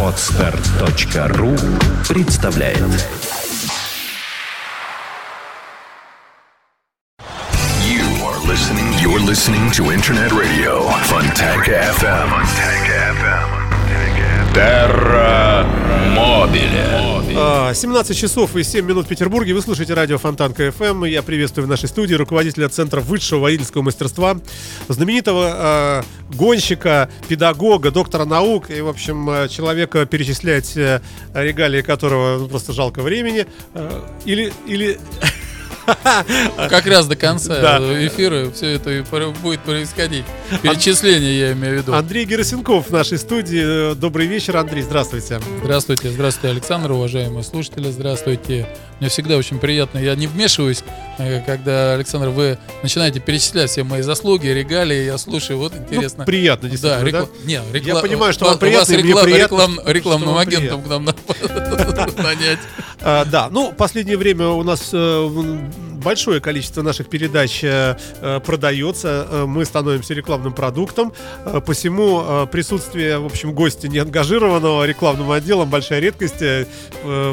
Отстар.ру представляет You are listening. You're listening to Internet Radio. Fontanka FM. Terra Mobile. А, 17 часов и 7 минут в Петербурге. Вы слушаете радио Фонтанка ФМ. Я приветствую в нашей студии руководителя Центра высшего водительского мастерства, знаменитого а, гонщика, педагога, доктора наук и, в общем, а, человека, перечислять а, регалии которого ну, просто жалко времени. А, или, или Как раз до конца Да. эфира все это будет происходить. Перечисление я имею в виду. Андрей Герасенков в нашей студии. Добрый вечер, Андрей, здравствуйте. Здравствуйте, здравствуйте, Александр, уважаемые слушатели, здравствуйте. Мне всегда очень приятно, я не вмешиваюсь, э, когда, Александр, вы начинаете перечислять все мои заслуги, регалии, я слушаю, вот интересно. Ну, приятно, Да, действительно, да? рекла- не, рекла- Я понимаю, что вам приятно, реклам- приятно, рекламным агентом к нам надо нанять. А, да, ну, последнее время у нас э, большое количество наших передач э, э, продается. Э, Мы становимся рекламным продуктом. Посему присутствие, в общем, гостя неангажированного рекламным отделом большая редкость.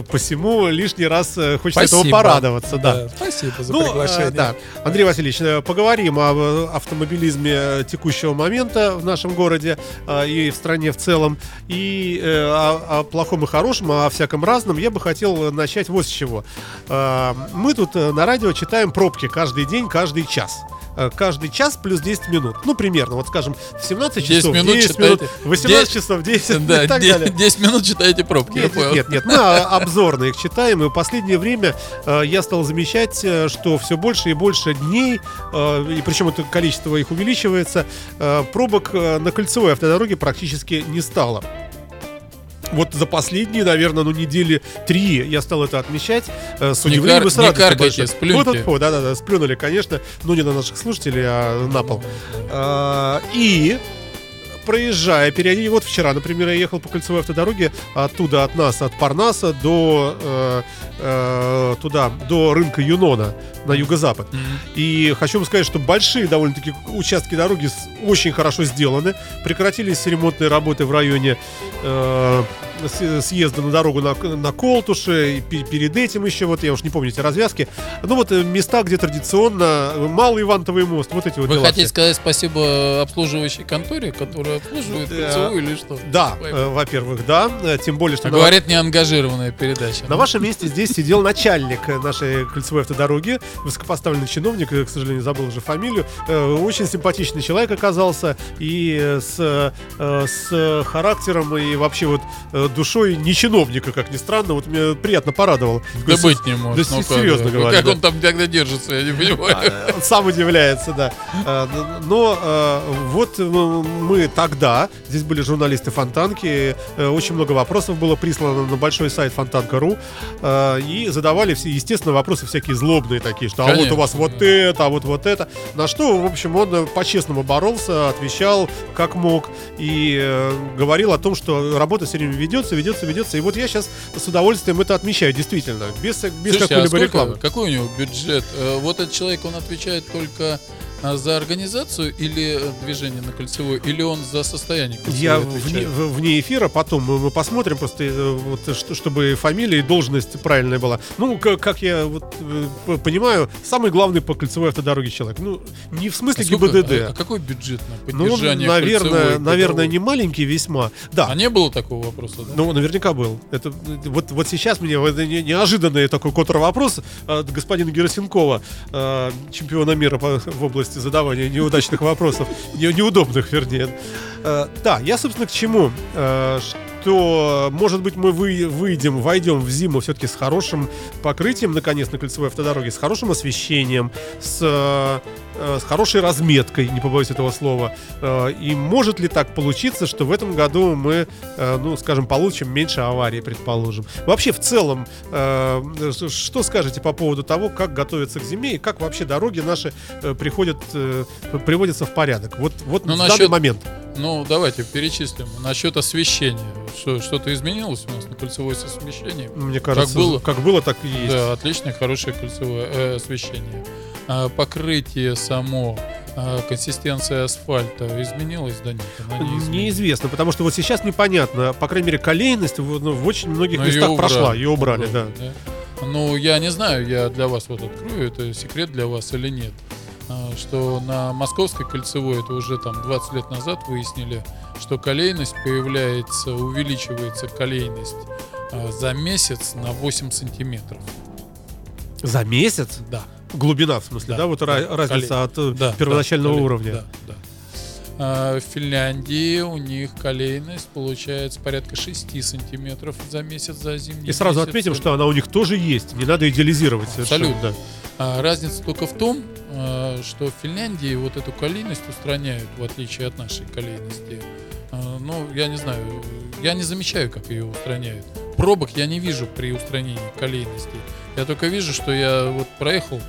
Посему лишний раз хочется Спасибо. порадоваться. Да. Спасибо за Ну, приглашение. да. Андрей Васильевич, поговорим о э, автомобилизме текущего момента в нашем городе и в стране в целом, и о, о плохом и хорошем, о всяком разном. Я бы хотел начать вот с чего. Мы тут на радио читаем пробки каждый день, каждый час. Э, Каждый час плюс 10 минут. Ну, примерно. Вот, скажем, в 17 10 часов минут 10 минут, читаете. в 18 Де- часов 10 Да, и так де- далее. 10 минут читаете пробки, я Нет, понял. нет, нет, мы а, обзорно их читаем, и в последнее время э, я стал замечать, э, что все больше и больше дней, э, и причем это количество их увеличивается, э, пробок на кольцевой автодороге практически не стало. Вот за последние, наверное, ну недели три я стал это отмечать э, с Не удивлением кар- и с не радостью каркайте, сплюньте. Вот, вот, да-да-да, сплюнули, конечно, но не на наших слушателей, а на пол. А, И проезжая периодически, вот вчера, например, я ехал по кольцевой автодороге оттуда от нас, от Парнаса до э, э, туда, до рынка Юнона на юго-запад. Мгм. И хочу вам сказать, что большие довольно-таки участки дороги очень хорошо сделаны. Прекратились ремонтные работы в районе э, съезда на дорогу на, на Колтуше. И пе- перед этим еще, вот я уж не помню эти развязки. Ну вот э, места, где традиционно э, Малый Ивантовый мост. Вот эти вот Вы дела хотите все. сказать спасибо обслуживающей конторе, которая обслуживает кольцевую или что? Да, э, во-первых, да. Тем более, что А на- Говорит неангажированная передача. На вашем месте здесь сидел начальник нашей кольцевой автодороги, высокопоставленный чиновник, к сожалению, забыл уже фамилию. Очень симпатичный человек оказался и с, с характером и вообще вот душой не чиновника, как ни странно. Вот мне приятно порадовал. Да быть не может. да ну серьезно как, говорю, Как да. он там тогда держится, я не понимаю. А, Он сам удивляется, да. А, Но э, вот э, мы тогда, здесь были журналисты Фонтанки, э, очень много вопросов было прислано на большой сайт фонтанка.ру, и задавали все, естественно, вопросы всякие злобные такие, что а вот Конечно, у вас вот да. это, а вот вот это. На что, в общем, он э, по-честному боролся, отвечал как мог и э, говорил о том, что работа все время ведется, ведется, ведется. И вот я сейчас с удовольствием это отмечаю, действительно, без, без а какой-либо рекламы. какой у него бюджет? Э, Вот этот человек, он отвечает только а, за организацию или э, движение на кольцевой, или он за состояние кольцевой Я отвечает? вне, вне эфира, потом мы, мы посмотрим, просто э, вот, что- чтобы фамилия и должность правильная была. Ну, как, как я вот, э, понимаю, самый главный по кольцевой автодороге человек. Ну, не в смысле А сколько- ГИБДД. а- а какой бюджет на ну, поддержание наверное, кольцевой наверное, дороги? не маленький весьма. Да. А не было такого вопроса, да? Ну, наверняка был. Это э, вот, вот сейчас мне неожиданный такой контрвопрос от господина Герасенкова, э, чемпиона мира по- в области задавания неудачных вопросов, не- неудобных, вернее. Э, Да, я, собственно, к чему? Что, может быть, мы вы- выйдем, войдем в зиму все-таки с хорошим покрытием, наконец, на кольцевой автодороге, с хорошим освещением, с, э, с хорошей разметкой, не побоюсь этого слова. Э, И может ли так получиться, что в этом году мы, э, ну, скажем, получим меньше аварий, предположим? Вообще, в целом, что скажете по поводу того, как готовиться к зиме и как вообще дороги наши приходят, приводятся в порядок? Вот, вот Ну, в данный насчет- момент. Ну, давайте перечислим. Насчет освещения. Что, что-то изменилось у нас на кольцевой с освещением? Мне кажется, было. как было, так и есть. Да, отличное, хорошее кольцевое э, освещение. А, покрытие само а, консистенция асфальта изменилась, да нет? Она не изменилась. Неизвестно, потому что вот сейчас непонятно, по крайней мере, колейность в, ну, в очень многих Но местах её прошла, ее убрали, да. Ну, я не знаю, я для вас вот открою, это секрет для вас или нет, что на Московской кольцевой, это уже там 20 лет назад выяснили, что колейность появляется, увеличивается колейность а, за месяц на 8 сантиметров. За месяц? Да. Глубина, в смысле, да? Да, вот да, ра- разница колей- от э, Да, первоначального да, уровня. Да, да. А, В Финляндии у них колейность получается порядка 6 сантиметров за месяц за зимний И сразу месяц. отметим, что она у них тоже есть, не надо идеализировать совершенно. Абсолютно. А разница только в том, а, что в Финляндии вот эту колейность устраняют, в отличие от нашей колейности. А, Ну, я не знаю, я не замечаю, как ее устраняют. Пробок я не вижу при устранении колейности. Я только вижу, что я вот проехал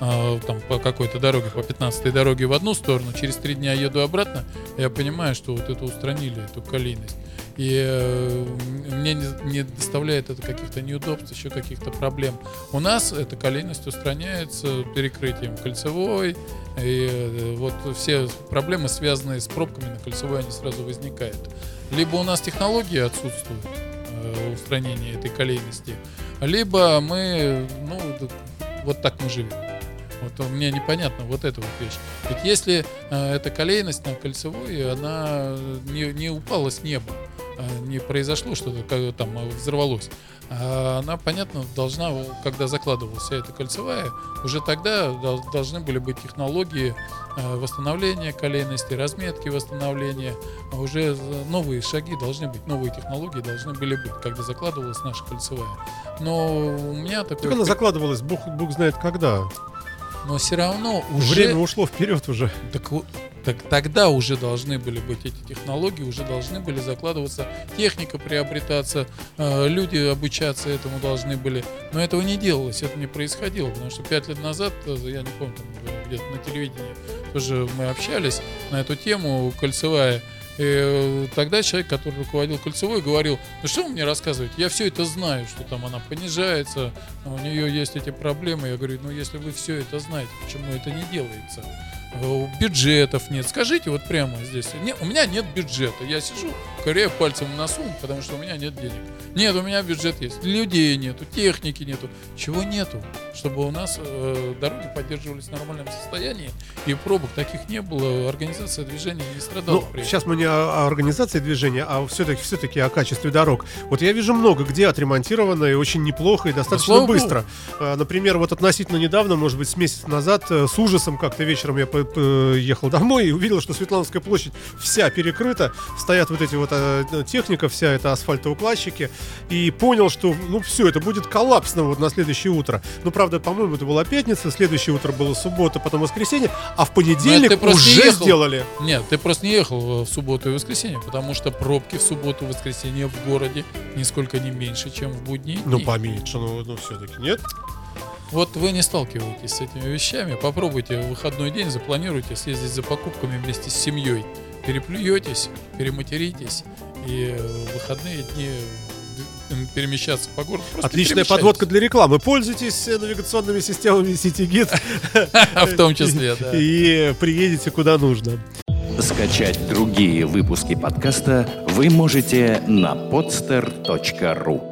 а, там по какой-то дороге, по 15 дороге в одну сторону, через три дня еду обратно, я понимаю, что вот это устранили, эту колейность. И э, мне не, не доставляет это каких-то неудобств, еще каких-то проблем. У нас эта колейность устраняется перекрытием кольцевой, и э, вот все проблемы, связанные с пробками на кольцевой, они сразу возникают. Либо у нас технологии отсутствуют, э, устранения этой колейности, либо мы, ну, вот так мы живем. Вот мне непонятно вот эта вот вещь. Ведь если э, эта колейность на кольцевой, она не, не упала с неба, э, не произошло что-то, там э, взорвалось, а она, понятно, должна, когда закладывалась вся эта кольцевая, уже тогда дол- должны были быть технологии э, восстановления колейности, разметки восстановления, а уже новые шаги должны быть, новые технологии должны были быть, когда закладывалась наша кольцевая. Но у меня такое... Так она закладывалась, бог, бог знает когда. Но все равно уже... Время ушло вперед уже. Так, вот- так тогда уже должны были быть эти технологии, уже должны были закладываться, техника приобретаться, э, люди обучаться этому должны были. Но этого не делалось, это не происходило, потому что пять лет назад, э, я не помню, где-то на телевидении тоже мы общались на эту тему, кольцевая. И э, тогда человек, который руководил кольцевой, говорил, ну что вы мне рассказываете, я все это знаю, что там она понижается, у нее есть эти проблемы. Я говорю, ну если вы все это знаете, почему это не делается? Э, Бюджетов нет. Скажите вот прямо здесь. Не, у меня нет бюджета. Я сижу, ковыряю пальцем в носу, потому что у меня нет денег. Нет, у меня бюджет есть. Людей нету, техники нету. Чего нету? Чтобы у нас э, дороги поддерживались в нормальном состоянии, и пробок таких не было, организация движения не страдала. Ну, при этом. сейчас мы не о, о организации движения, а все-таки все-таки о качестве дорог. Вот я вижу много где отремонтировано и очень неплохо и достаточно богу. быстро. А, Например, вот относительно недавно, может быть, с месяц назад, э, с ужасом как-то вечером я по- ехал домой и увидел, что Светлановская площадь вся перекрыта, стоят вот эти вот э, техника, вся это асфальтоукладчики, и понял, что ну все, это будет коллапсно вот на следующее утро. Ну, правда, по-моему, это была пятница, следующее утро было суббота, потом воскресенье, а в понедельник уже ехал. сделали. Нет, ты просто не ехал в субботу и воскресенье, потому что пробки в субботу и воскресенье в городе нисколько не меньше, чем в будние Ну, поменьше, ну, ну все-таки нет. Вот вы не сталкиваетесь с этими вещами. Попробуйте в выходной день, запланируйте съездить за покупками вместе с семьей. Переплюетесь, перематеритесь, и в выходные дни перемещаться по городу. Просто Отличная подводка для рекламы. Пользуйтесь навигационными системами CityGit В том числе, да. и приедете куда нужно. Скачать другие выпуски подкаста вы можете на podster.ru